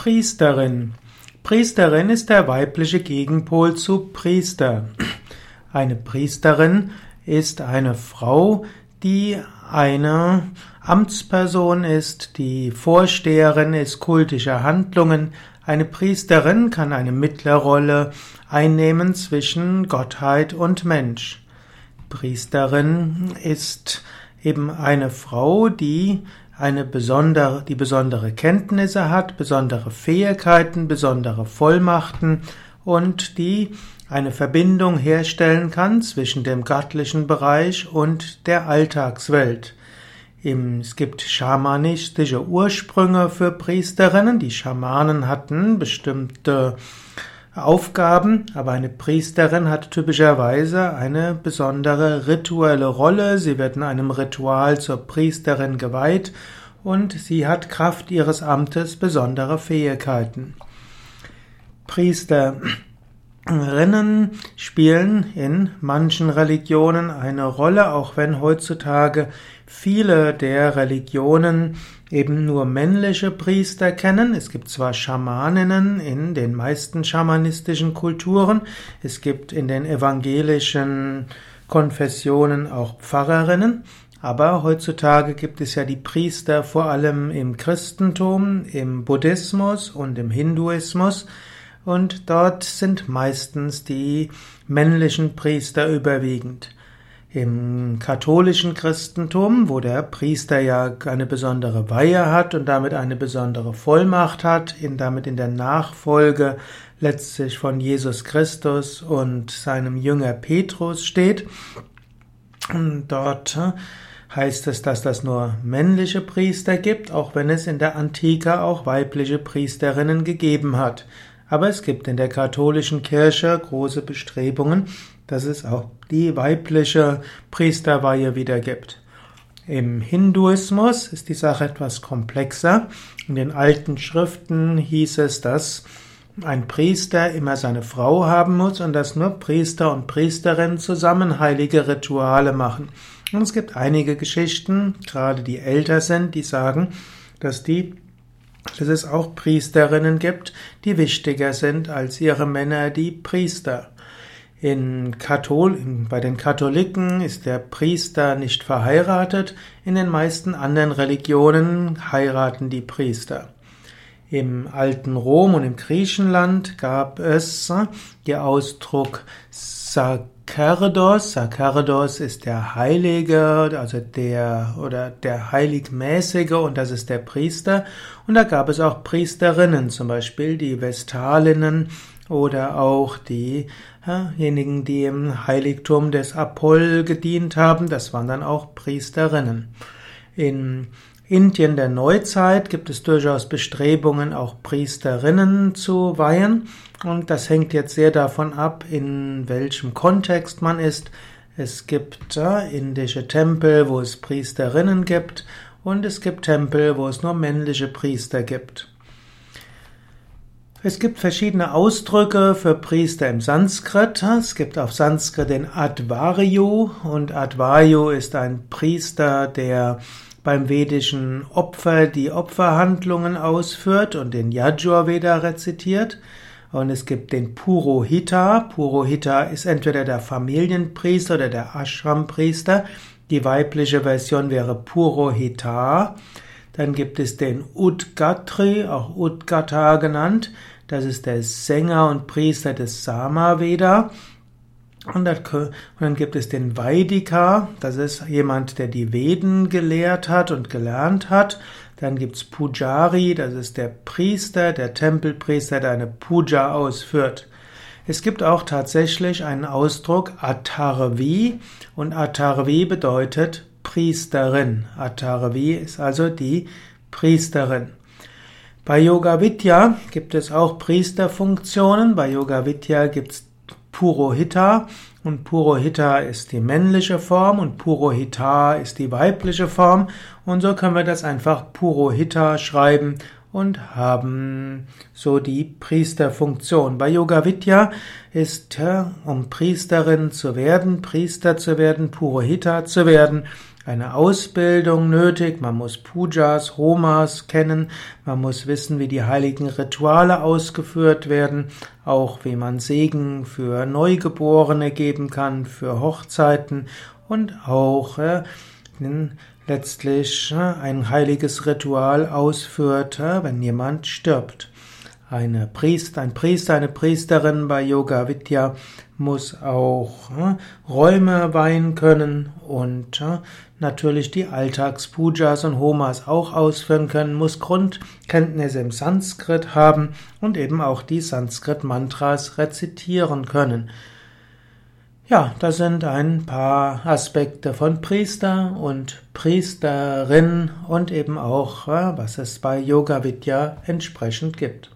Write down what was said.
Priesterin. Priesterin ist der weibliche Gegenpol zu Priester. Eine Priesterin ist eine Frau, die eine Amtsperson ist, die Vorsteherin ist kultischer Handlungen. Eine Priesterin kann eine Mittlerrolle einnehmen zwischen Gottheit und Mensch. Priesterin ist eben eine Frau, die eine besondere, die besondere Kenntnisse hat, besondere Fähigkeiten, besondere Vollmachten und die eine Verbindung herstellen kann zwischen dem göttlichen Bereich und der Alltagswelt. Es gibt schamanistische Ursprünge für Priesterinnen. Die Schamanen hatten bestimmte Aufgaben, aber eine Priesterin hat typischerweise eine besondere rituelle Rolle. Sie wird in einem Ritual zur Priesterin geweiht und sie hat Kraft ihres Amtes besondere Fähigkeiten. Priesterinnen spielen in manchen Religionen eine Rolle, auch wenn heutzutage viele der Religionen eben nur männliche Priester kennen. Es gibt zwar Schamaninnen in den meisten schamanistischen Kulturen, es gibt in den evangelischen Konfessionen auch Pfarrerinnen, aber heutzutage gibt es ja die Priester vor allem im Christentum, im Buddhismus und im Hinduismus, und dort sind meistens die männlichen Priester überwiegend. Im katholischen Christentum, wo der Priester ja eine besondere Weihe hat und damit eine besondere Vollmacht hat, in, damit in der Nachfolge letztlich von Jesus Christus und seinem Jünger Petrus steht, dort heißt es, dass das nur männliche Priester gibt, auch wenn es in der Antike auch weibliche Priesterinnen gegeben hat. Aber es gibt in der katholischen Kirche große Bestrebungen, dass es auch die weibliche Priesterweihe wieder gibt. Im Hinduismus ist die Sache etwas komplexer. In den alten Schriften hieß es, dass ein Priester immer seine Frau haben muss und dass nur Priester und Priesterinnen zusammen heilige Rituale machen. Und es gibt einige Geschichten, gerade die älter sind, die sagen, dass die dass es auch Priesterinnen gibt, die wichtiger sind als ihre Männer, die Priester. In Kathol bei den Katholiken ist der Priester nicht verheiratet, in den meisten anderen Religionen heiraten die Priester. Im alten Rom und im Griechenland gab es den Ausdruck Sacerdos. Sacerdos ist der Heilige, also der oder der Heiligmäßige und das ist der Priester. Und da gab es auch Priesterinnen, zum Beispiel die Vestalinnen oder auch diejenigen, die im Heiligtum des Apoll gedient haben, das waren dann auch Priesterinnen. In Indien der Neuzeit gibt es durchaus Bestrebungen, auch Priesterinnen zu weihen. Und das hängt jetzt sehr davon ab, in welchem Kontext man ist. Es gibt äh, indische Tempel, wo es Priesterinnen gibt, und es gibt Tempel, wo es nur männliche Priester gibt. Es gibt verschiedene Ausdrücke für Priester im Sanskrit. Es gibt auf Sanskrit den Advaryu und Advaryu ist ein Priester, der beim vedischen Opfer die Opferhandlungen ausführt und den Yajurveda rezitiert. Und es gibt den Purohita. Purohita ist entweder der Familienpriester oder der Ashrampriester. Die weibliche Version wäre Purohita. Dann gibt es den Udgatri, auch Udgata genannt. Das ist der Sänger und Priester des Samaveda. Und dann gibt es den Vaidika, das ist jemand, der die Veden gelehrt hat und gelernt hat. Dann gibt's Pujari, das ist der Priester, der Tempelpriester, der eine Puja ausführt. Es gibt auch tatsächlich einen Ausdruck Atharvi und Atharvi bedeutet Priesterin. Atharvi ist also die Priesterin. Bei Yoga Vidya gibt es auch Priesterfunktionen. Bei Yoga Vidya gibt es Purohita. Und Purohita ist die männliche Form und Purohita ist die weibliche Form. Und so können wir das einfach Purohita schreiben und haben so die Priesterfunktion. Bei Yoga Vidya ist, um Priesterin zu werden, Priester zu werden, Purohita zu werden, eine Ausbildung nötig, man muss Pujas, Homas kennen, man muss wissen, wie die heiligen Rituale ausgeführt werden, auch wie man Segen für Neugeborene geben kann, für Hochzeiten und auch äh, letztlich äh, ein heiliges Ritual ausführt, äh, wenn jemand stirbt. Eine Priester, ein Priester, eine Priesterin bei Yoga Vidya muss auch äh, Räume weihen können und natürlich die Alltagspujas und Homas auch ausführen können, muss Grundkenntnisse im Sanskrit haben und eben auch die Sanskrit-Mantras rezitieren können. Ja, das sind ein paar Aspekte von Priester und Priesterin und eben auch, was es bei Yoga Vidya entsprechend gibt.